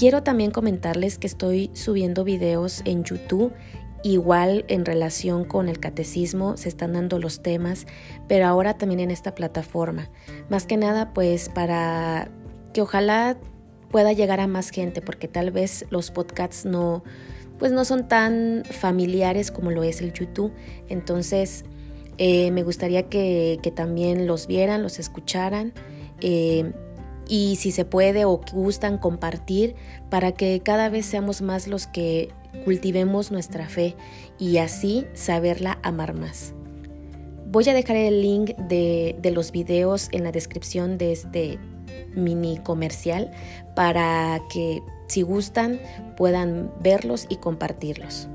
quiero también comentarles que estoy subiendo videos en YouTube Igual en relación con el catecismo se están dando los temas, pero ahora también en esta plataforma. Más que nada pues para que ojalá pueda llegar a más gente, porque tal vez los podcasts no, pues no son tan familiares como lo es el YouTube. Entonces eh, me gustaría que, también los vieran, los escucharan. Eh, y si se puede o gustan compartir para que cada vez seamos más los que cultivemos nuestra fe y así saberla amar más. Voy a dejar el link de, de los videos en la descripción de este mini comercial para que si gustan puedan verlos y compartirlos.